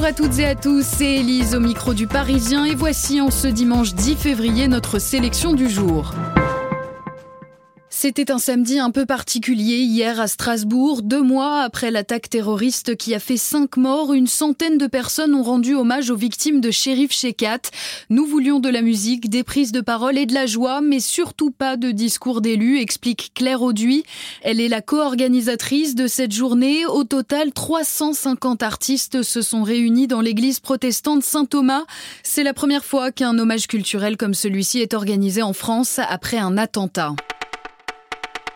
Bonjour à toutes et à tous, c'est Elise au micro du Parisien et voici en ce dimanche 10 février notre sélection du jour. C'était un samedi un peu particulier hier à Strasbourg. Deux mois après l'attaque terroriste qui a fait cinq morts, une centaine de personnes ont rendu hommage aux victimes de Shérif Shekat. Nous voulions de la musique, des prises de parole et de la joie, mais surtout pas de discours d'élus, explique Claire Auduit. Elle est la co-organisatrice de cette journée. Au total, 350 artistes se sont réunis dans l'église protestante Saint-Thomas. C'est la première fois qu'un hommage culturel comme celui-ci est organisé en France après un attentat.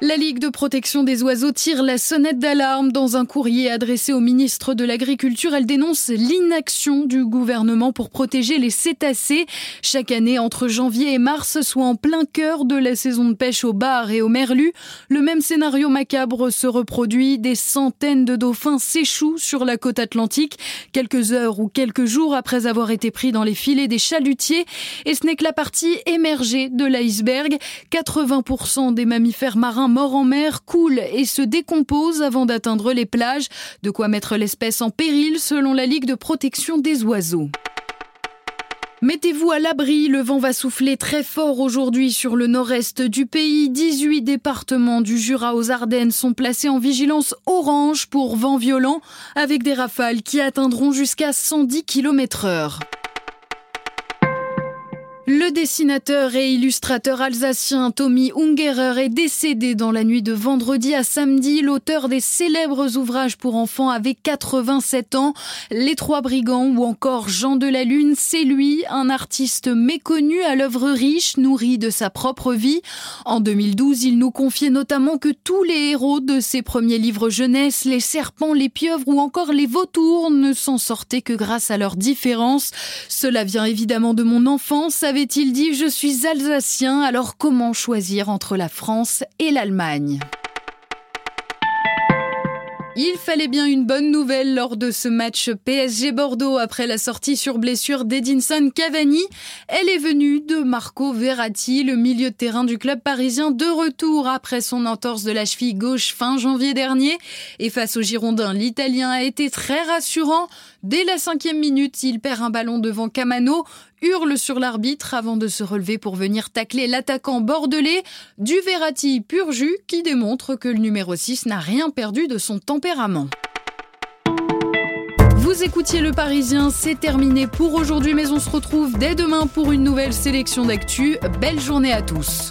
La Ligue de protection des oiseaux tire la sonnette d'alarme dans un courrier adressé au ministre de l'Agriculture. Elle dénonce l'inaction du gouvernement pour protéger les cétacés. Chaque année, entre janvier et mars, soit en plein cœur de la saison de pêche au bar et au merlu, le même scénario macabre se reproduit. Des centaines de dauphins s'échouent sur la côte atlantique quelques heures ou quelques jours après avoir été pris dans les filets des chalutiers. Et ce n'est que la partie émergée de l'iceberg. 80% des mammifères marins morts en mer coulent et se décomposent avant d'atteindre les plages, de quoi mettre l'espèce en péril selon la Ligue de protection des oiseaux. Mettez-vous à l'abri, le vent va souffler très fort aujourd'hui sur le nord-est du pays. 18 départements du Jura aux Ardennes sont placés en vigilance orange pour vent violent avec des rafales qui atteindront jusqu'à 110 km heure. Le dessinateur et illustrateur alsacien Tommy Ungerer est décédé dans la nuit de vendredi à samedi. L'auteur des célèbres ouvrages pour enfants avait 87 ans. Les Trois Brigands ou encore Jean de la Lune, c'est lui, un artiste méconnu à l'œuvre riche, nourri de sa propre vie. En 2012, il nous confiait notamment que tous les héros de ses premiers livres jeunesse, les serpents, les pieuvres ou encore les vautours ne s'en sortaient que grâce à leurs différences. Cela vient évidemment de mon enfance avait-il dit, je suis alsacien, alors comment choisir entre la France et l'Allemagne? Il fallait bien une bonne nouvelle lors de ce match PSG Bordeaux après la sortie sur blessure d'Edinson Cavani. Elle est venue de Marco Verratti, le milieu de terrain du club parisien de retour après son entorse de la cheville gauche fin janvier dernier. Et face aux Girondins, l'Italien a été très rassurant. Dès la cinquième minute, il perd un ballon devant Camano, hurle sur l'arbitre avant de se relever pour venir tacler l'attaquant bordelais du Verratti pur qui démontre que le numéro 6 n'a rien perdu de son tempérament. Vous écoutiez Le Parisien, c'est terminé pour aujourd'hui, mais on se retrouve dès demain pour une nouvelle sélection d'actu. Belle journée à tous.